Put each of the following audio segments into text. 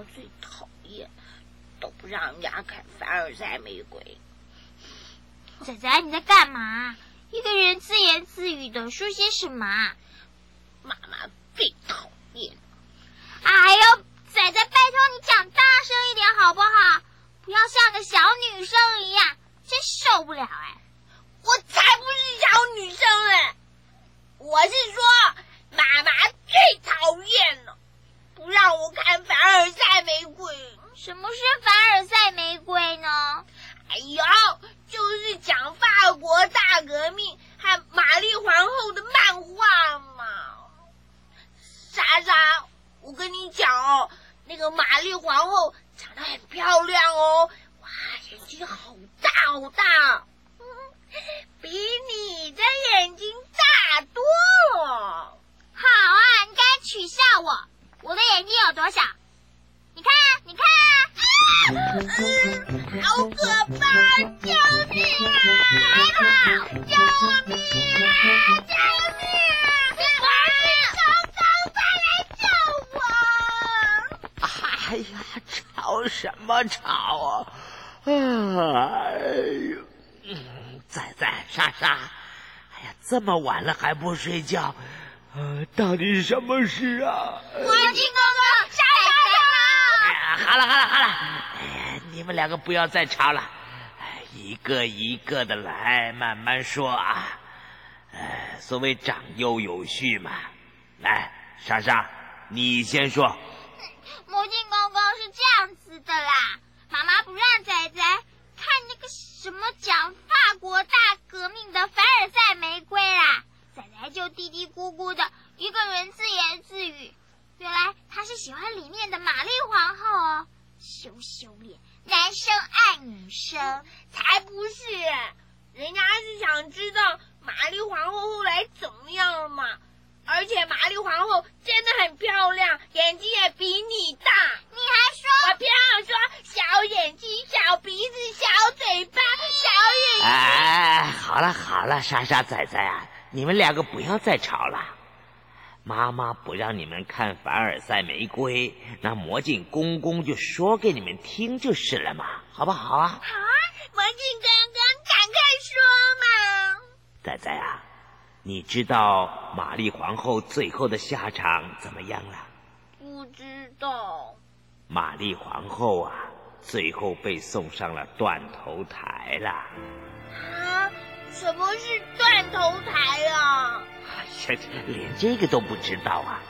王最讨厌，都不让人家看凡尔赛玫瑰。仔仔，你在干嘛？一个人自言自语的说些什么？妈妈最讨厌。哎呦，仔仔，拜托你讲大声一点好不好？不要像个小女生一样，真受不了哎！我才不是小女生哎，我是说妈妈最讨厌了，不让我看凡尔赛玫瑰。什么是凡尔赛玫瑰呢？哎呦，就是讲法国大革命和玛丽皇后的漫画嘛。莎莎，我跟你讲哦，那个玛丽皇后长得很漂亮哦，哇，眼睛好大好大。嗯比你的眼睛大多了。好啊，你该取笑我。我的眼睛有多小？你看，你看。嗯，好可怕！救命啊！还好，救命啊！救命啊！王公公，快来救我！哎呀，吵什么吵啊！哎呦！仔仔、莎莎，哎呀，这么晚了还不睡觉，呃，到底什么事啊？魔镜哥哥，莎莎哎，好了好了好了，哎呀，你们两个不要再吵了，一个一个的来，慢慢说啊。呃，所谓长幼有序嘛。来，莎莎，你先说。魔镜公公是这样子的啦，妈妈不让仔仔看那个。什么讲法国大革命的凡尔赛玫瑰啦？仔仔就嘀嘀咕咕的一个人自言自语。原来他是喜欢里面的玛丽皇后哦，羞羞脸，男生爱女生才不是，人家是想知道玛丽皇后后来怎么样了嘛。而且玛丽皇后真的很漂亮，眼睛也比你大。你还说？我偏要说小眼睛、小鼻子、小嘴巴、小眼睛。哎，好了好了，莎莎仔仔啊，你们两个不要再吵了。妈妈不让你们看凡尔赛玫瑰，那魔镜公公就说给你们听就是了嘛，好不好啊？好啊，魔镜公公，赶快说嘛。仔仔啊。你知道玛丽皇后最后的下场怎么样了？不知道。玛丽皇后啊，最后被送上了断头台了。啊？什么是断头台啊？哎呀，连这个都不知道啊！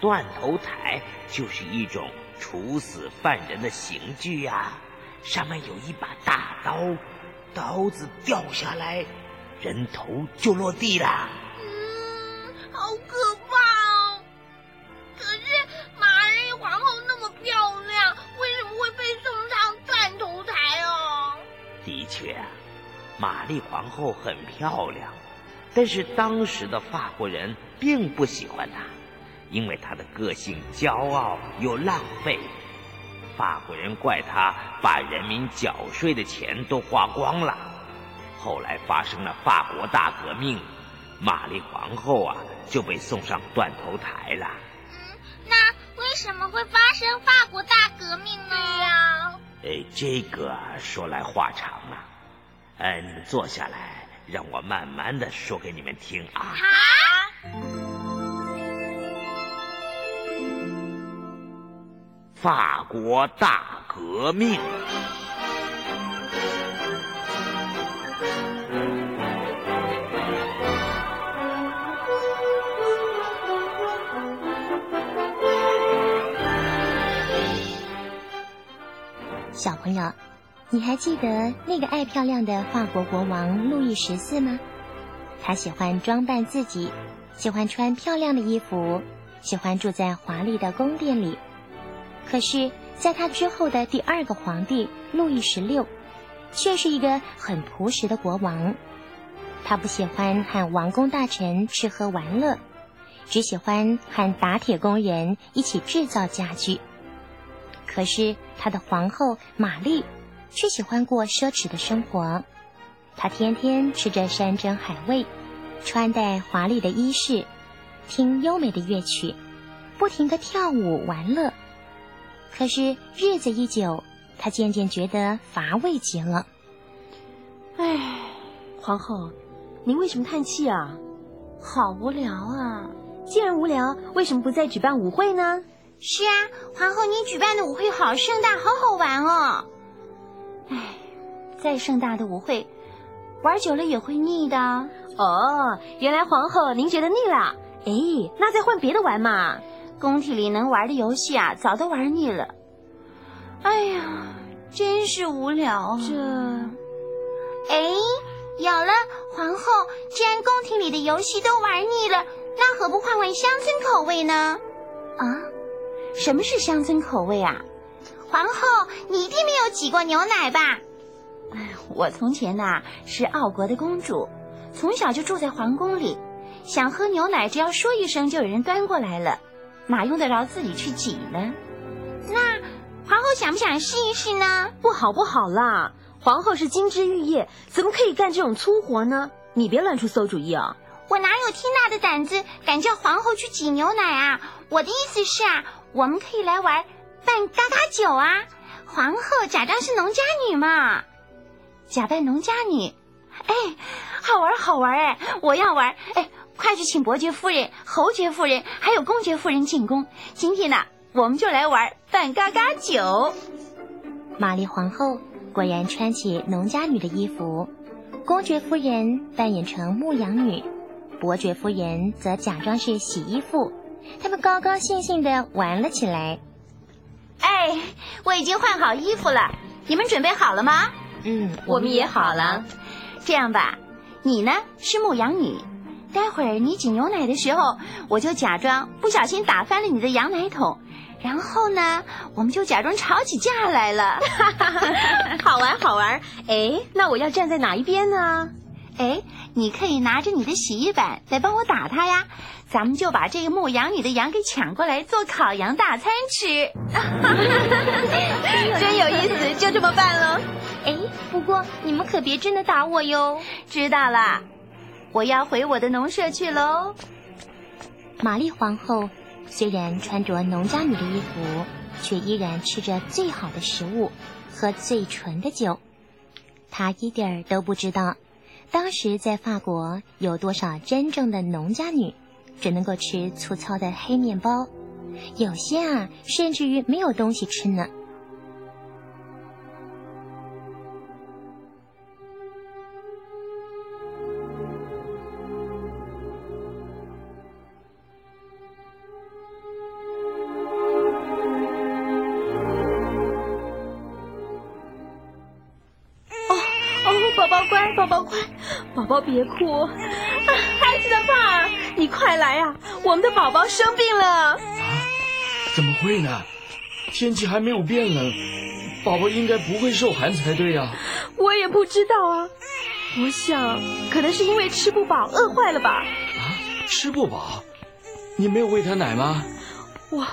断头台就是一种处死犯人的刑具呀，上面有一把大刀，刀子掉下来。人头就落地了。嗯，好可玛丽皇后很漂亮，但是当时的法国人并不喜欢她，因为她的个性骄傲又浪费。法国人怪她把人民缴税的钱都花光了。后来发生了法国大革命，玛丽皇后啊就被送上断头台了。嗯，那为什么会发生法国大革命呢？呀，哎，这个说来话长啊。哎，你们坐下来，让我慢慢的说给你们听啊。好。法国大革命。小朋友，你还记得那个爱漂亮的法国国王路易十四吗？他喜欢装扮自己，喜欢穿漂亮的衣服，喜欢住在华丽的宫殿里。可是，在他之后的第二个皇帝路易十六，却是一个很朴实的国王。他不喜欢和王公大臣吃喝玩乐，只喜欢和打铁工人一起制造家具。可是他的皇后玛丽却喜欢过奢侈的生活，她天天吃着山珍海味，穿戴华丽的衣饰，听优美的乐曲，不停的跳舞玩乐。可是日子一久，他渐渐觉得乏味极了。唉，皇后，您为什么叹气啊？好无聊啊！既然无聊，为什么不再举办舞会呢？是啊，皇后，您举办的舞会好盛大，好好玩哦。唉，再盛大的舞会，玩久了也会腻的。哦，原来皇后您觉得腻了？哎，那再换别的玩嘛。宫廷里能玩的游戏啊，早都玩腻了。哎呀，真是无聊啊。这，哎，有了，皇后，既然宫廷里的游戏都玩腻了，那何不换换乡村口味呢？啊，什么是乡村口味啊？皇后，你一定没有挤过牛奶吧？哎，我从前呐是奥国的公主，从小就住在皇宫里，想喝牛奶，只要说一声，就有人端过来了。哪用得着自己去挤呢？那皇后想不想试一试呢？不好不好啦！皇后是金枝玉叶，怎么可以干这种粗活呢？你别乱出馊主意啊！我哪有天大的胆子，敢叫皇后去挤牛奶啊？我的意思是啊，我们可以来玩扮嘎嘎酒啊！皇后假装是农家女嘛，假扮农家女，哎，好玩好玩哎！我要玩哎！快去请伯爵夫人、侯爵夫人还有公爵夫人进宫。今天呢，我们就来玩扮嘎嘎酒。玛丽皇后果然穿起农家女的衣服，公爵夫人扮演成牧羊女，伯爵夫人则假装是洗衣服。他们高高兴兴的玩了起来。哎，我已经换好衣服了，你们准备好了吗？嗯，我们也好了。这样吧，你呢是牧羊女。待会儿你挤牛奶的时候，我就假装不小心打翻了你的羊奶桶，然后呢，我们就假装吵起架来了。好玩好玩！哎，那我要站在哪一边呢？哎，你可以拿着你的洗衣板来帮我打它呀。咱们就把这个牧羊女的羊给抢过来做烤羊大餐吃。真有意思，就这么办喽。哎，不过你们可别真的打我哟。知道了。我要回我的农舍去喽。玛丽皇后虽然穿着农家女的衣服，却依然吃着最好的食物，喝最纯的酒。她一点儿都不知道，当时在法国有多少真正的农家女，只能够吃粗糙的黑面包，有些啊，甚至于没有东西吃呢。哦哦宝宝乖，宝宝乖，宝宝别哭，啊孩子的爸，你快来啊！我们的宝宝生病了。啊？怎么会呢？天气还没有变冷，宝宝应该不会受寒才对呀。我也不知道啊，我想可能是因为吃不饱，饿坏了吧。啊，吃不饱？你没有喂他奶吗？我，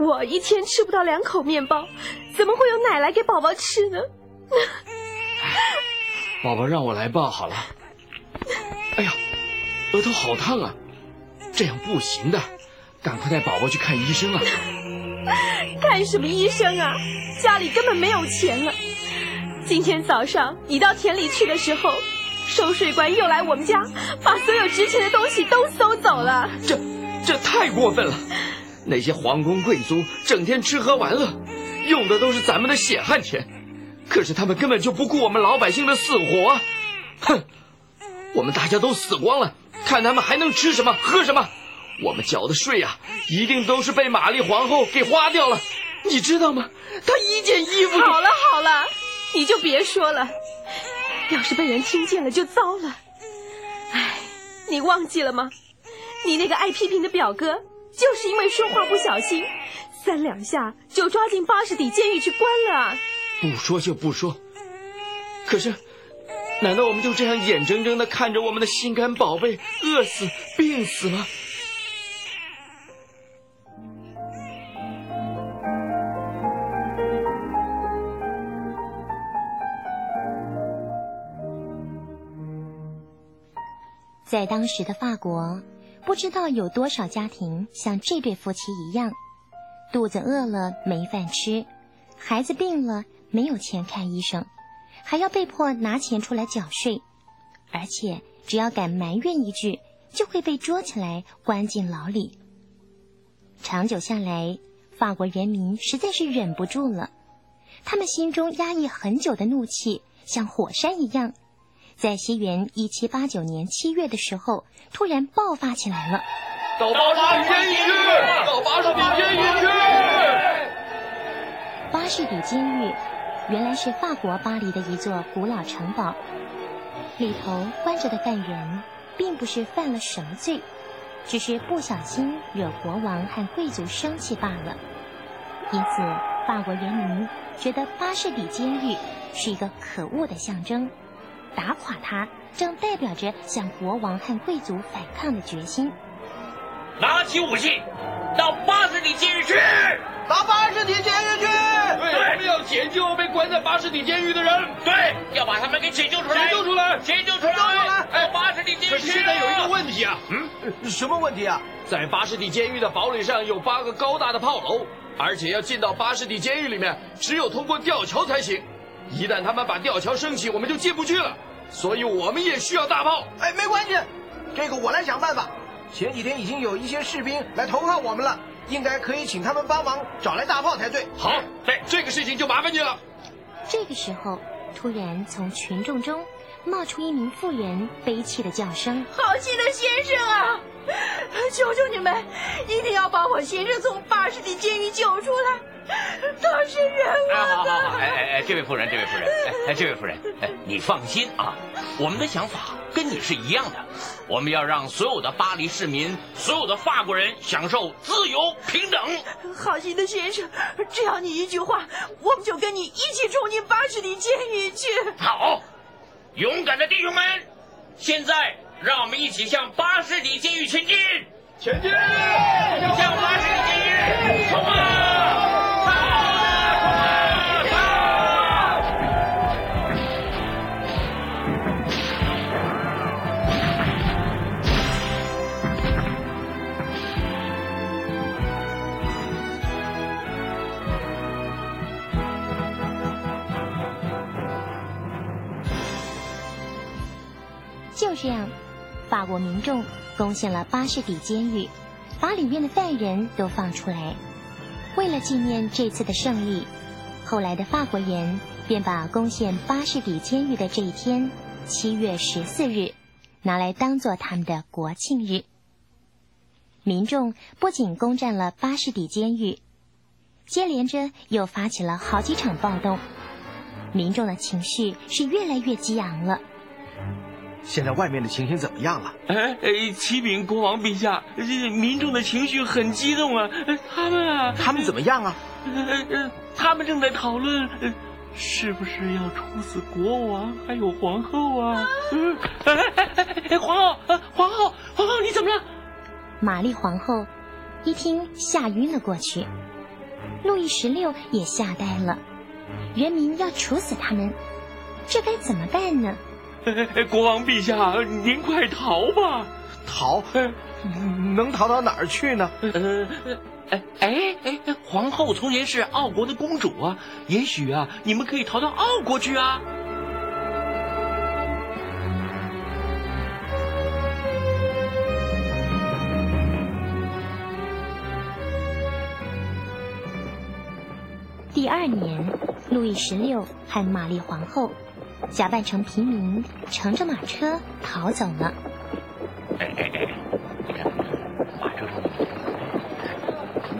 我一天吃不到两口面包，怎么会有奶来给宝宝吃呢？宝宝让我来抱好了。额头好烫啊！这样不行的，赶快带宝宝去看医生啊！看什么医生啊？家里根本没有钱了。今天早上你到田里去的时候，收税官又来我们家，把所有值钱的东西都搜走了。这，这太过分了！那些皇宫贵族整天吃喝玩乐，用的都是咱们的血汗钱。可是他们根本就不顾我们老百姓的死活，哼！我们大家都死光了，看他们还能吃什么喝什么？我们缴的税啊，一定都是被玛丽皇后给花掉了，你知道吗？她一件衣服……好了好了，你就别说了，要是被人听见了就糟了。哎，你忘记了吗？你那个爱批评的表哥，就是因为说话不小心，三两下就抓进八十底监狱去关了。不说就不说，可是，难道我们就这样眼睁睁的看着我们的心肝宝贝饿死、病死吗？在当时的法国，不知道有多少家庭像这对夫妻一样，肚子饿了没饭吃，孩子病了没有钱看医生，还要被迫拿钱出来缴税，而且只要敢埋怨一句，就会被捉起来关进牢里。长久下来，法国人民实在是忍不住了，他们心中压抑很久的怒气像火山一样，在西元一七八九年七月的时候突然爆发起来了。到巴士底监狱去！到巴士底监狱去！巴士底监狱原来是法国巴黎的一座古老城堡，里头关着的犯人并不是犯了什么罪，只是不小心惹国王和贵族生气罢了。因此，法国人民觉得巴士底监狱是一个可恶的象征，打垮它正代表着向国王和贵族反抗的决心。拿起武器，到巴士底监狱去！到巴士底监狱去！解救被关在巴士底监狱的人。对，要把他们给解救出来！解救出来！解救出来！哎巴士底监狱可是现在有一个问题啊，嗯，什么问题啊？在巴士底监狱的堡垒上有八个高大的炮楼，而且要进到巴士底监狱里面，只有通过吊桥才行。一旦他们把吊桥升起，我们就进不去了。所以我们也需要大炮。哎，没关系，这个我来想办法。前几天已经有一些士兵来投靠我们了，应该可以请他们帮忙找来大炮才对。好，对这个事情就麻烦你了。这个时候，突然从群众中冒出一名妇人悲泣的叫声：“好心的先生啊，求求你们，一定要把我先生从巴士底监狱救出来！他是人啊！”好好好，哎哎哎，这位夫人，这位夫人，哎，这位夫人，哎，你放心啊，我们的想法跟你是一样的。我们要让所有的巴黎市民、所有的法国人享受自由平等。好心的先生，只要你一句话，我们就跟你一起冲进巴士底监狱去。好，勇敢的弟兄们，现在让我们一起向巴士底监狱前进！前进！向巴士底监狱冲啊！这样，法国民众攻陷了巴士底监狱，把里面的犯人都放出来。为了纪念这次的胜利，后来的法国人便把攻陷巴士底监狱的这一天——七月十四日，拿来当做他们的国庆日。民众不仅攻占了巴士底监狱，接连着又发起了好几场暴动，民众的情绪是越来越激昂了。现在外面的情形怎么样了？哎哎，启禀国王陛下，民众的情绪很激动啊！他们啊，他们怎么样啊？呃，他们正在讨论，是不是要处死国王还有皇后啊？哎哎哎，皇后，皇后，皇后，你怎么了？玛丽皇后一听吓晕了过去，路易十六也吓呆了。人民要处死他们，这该怎么办呢？国王陛下，您快逃吧！逃？能逃到哪儿去呢？呃，哎哎哎，皇后从前是奥国的公主啊，也许啊，你们可以逃到奥国去啊。第二年，路易十六和玛丽皇后。假扮成平民，乘着马车逃走了。哎哎哎，马车上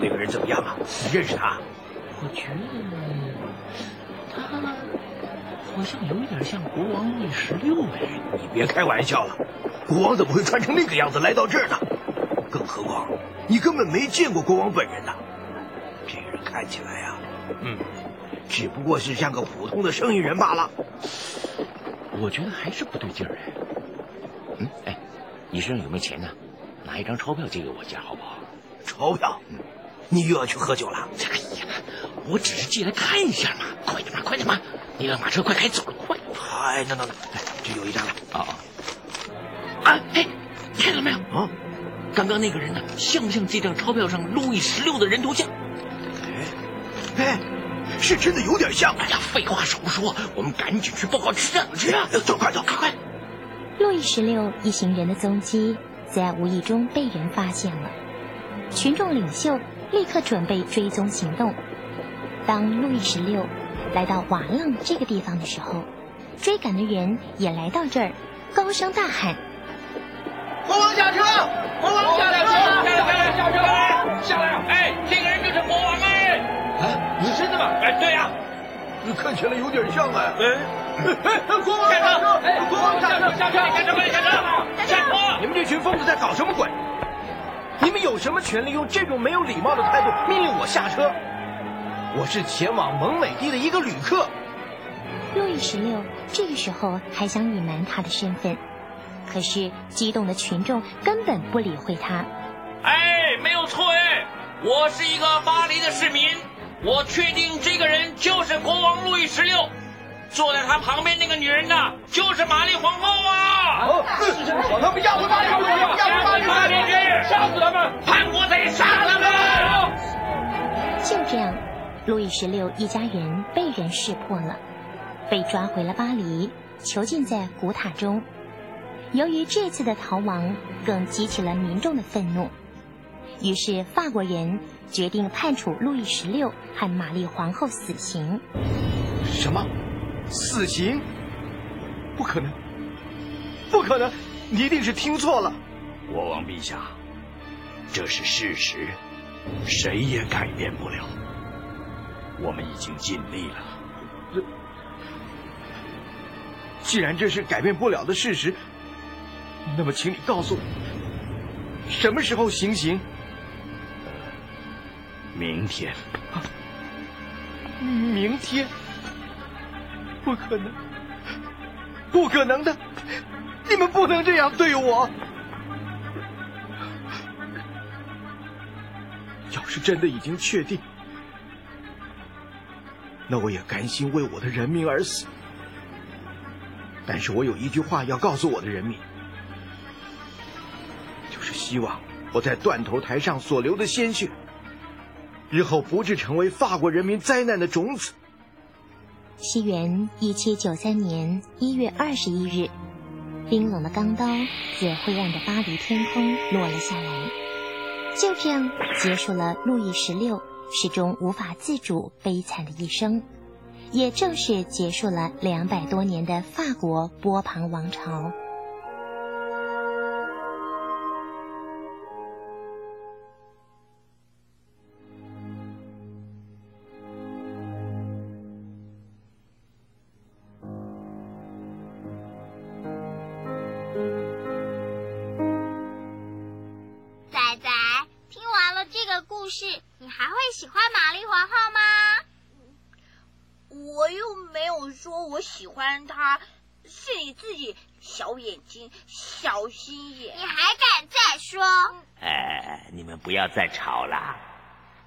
那个人怎么样啊？你认识他？我觉得他好像有点像国王路易十六哎。你别开玩笑了，国王怎么会穿成那个样子来到这儿呢？更何况你根本没见过国王本人呐。这个人看起来啊，嗯。只不过是像个普通的生意人罢了。我觉得还是不对劲儿哎。嗯，哎，你身上有没有钱呢？拿一张钞票借给我一下好不好？钞票？嗯，你又要去喝酒了？哎呀，我只是借来看一下嘛。快点嘛，快点嘛！你让马车快开走了，快！哎，等等等，这有一张了。啊啊！啊，哎，看到没有？啊，刚刚那个人呢，像不像这张钞票上路易十六的人头像？哎哎，是真的有点像。哎呀，废话少说，我们赶紧去报告区长去啊！走，快走，快快！路易十六一行人的踪迹在无意中被人发现了，群众领袖立刻准备追踪行动。当路易十六来到瓦浪这个地方的时候，追赶的人也来到这儿，高声大喊：“国王下车！国王下车！下来，下车！下来！哎，这个真的吗？哎，对呀。看起来有点像哎。哎，国王下车！哎，国王下车！下车！下车！下车！下车！你们这群疯子在搞什么鬼？你们有什么权利用这种没有礼貌的态度命令我下车？我是前往蒙美地的一个旅客。路易十六这个时候还想隐瞒他的身份，可是激动的群众根本不理会他。哎，没有错哎，我是一个巴黎的市民，我确定这个人就是国王路易十六，坐在他旁边那个女人呢，就是玛丽皇后啊！把他们押回巴黎，押回巴黎，巴黎去，杀死他们！叛国贼，杀他们！就这样，路易十六一家人被人识破了。被抓回了巴黎，囚禁在古塔中。由于这次的逃亡，更激起了民众的愤怒，于是法国人决定判处路易十六和玛丽皇后死刑。什么？死刑？不可能！不可能！你一定是听错了。国王陛下，这是事实，谁也改变不了。我们已经尽力了。既然这是改变不了的事实，那么请你告诉我，什么时候行刑？明天。明天？不可能！不可能的！你们不能这样对我！要是真的已经确定，那我也甘心为我的人民而死。但是我有一句话要告诉我的人民，就是希望我在断头台上所流的鲜血，日后不致成为法国人民灾难的种子。西元一七九三年一月二十一日，冰冷的钢刀自灰暗的巴黎天空落了下来，就这样结束了路易十六始终无法自主、悲惨的一生。也正是结束了两百多年的法国波旁王朝。说我喜欢他，是你自己小眼睛、小心眼。你还敢再说？哎，你们不要再吵了。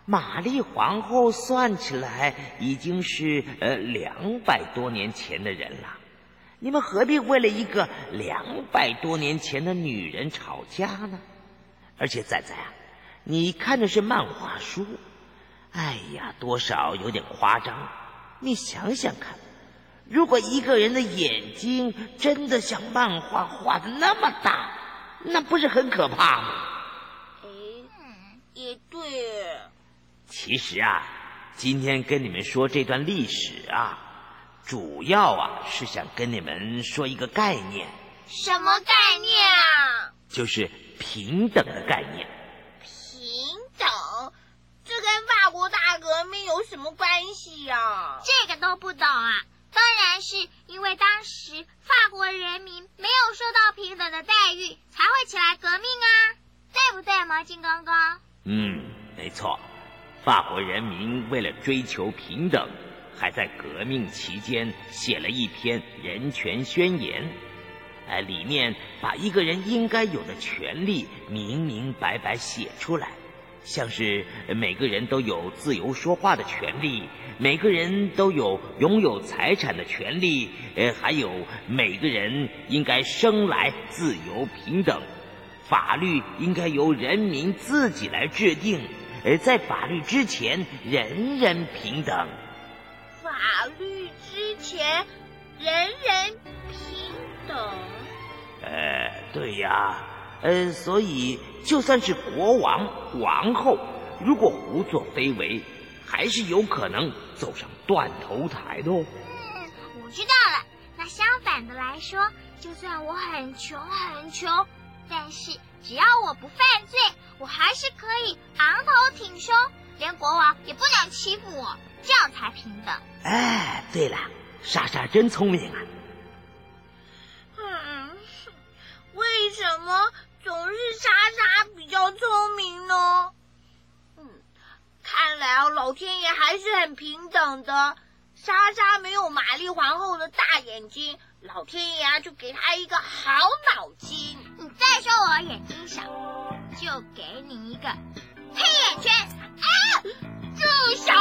玛丽皇后算起来已经是呃两百多年前的人了，你们何必为了一个两百多年前的女人吵架呢？而且仔仔啊，你看的是漫画书，哎呀，多少有点夸张。你想想看，如果一个人的眼睛真的像漫画画的那么大，那不是很可怕吗？哎，也对。其实啊，今天跟你们说这段历史啊，主要啊是想跟你们说一个概念。什么概念啊？就是平等的概念。平等？这跟法国大革命有什么关系呀？这个都不懂啊！当然是因为当时法国人民没有受到平等的待遇，才会起来革命啊，对不对，毛巾公公？嗯，没错。法国人民为了追求平等，还在革命期间写了一篇人权宣言，哎，里面把一个人应该有的权利明明白白写出来。像是每个人都有自由说话的权利，每个人都有拥有财产的权利，呃，还有每个人应该生来自由平等，法律应该由人民自己来制定，而在法律之前，人人平等。法律之前，人人平等。呃，对呀，呃，所以就算是国王、王后，如果胡作非为，还是有可能走上断头台的哦。嗯，我知道了。那相反的来说，就算我很穷很穷，但是只要我不犯罪，我还是可以昂头挺胸，连国王也不能欺负我，这样才平等。哎，对了，莎莎真聪明啊！嗯，为什么总是莎莎比较聪明呢？老天爷还是很平等的。莎莎没有玛丽皇后的大眼睛，老天爷啊就给她一个好脑筋。你再说我眼睛小，就给你一个黑眼圈。啊！住手！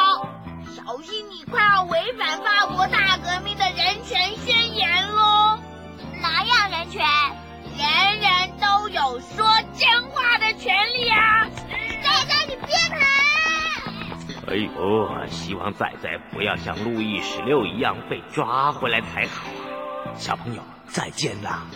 小心你快要违反法国大革命的人权宣言喽！哪样人权？人人都有说真话的权利啊！莎莎，你别跑！哎呦，希望仔仔不要像路易十六一样被抓回来才好啊。小朋友，再见啦！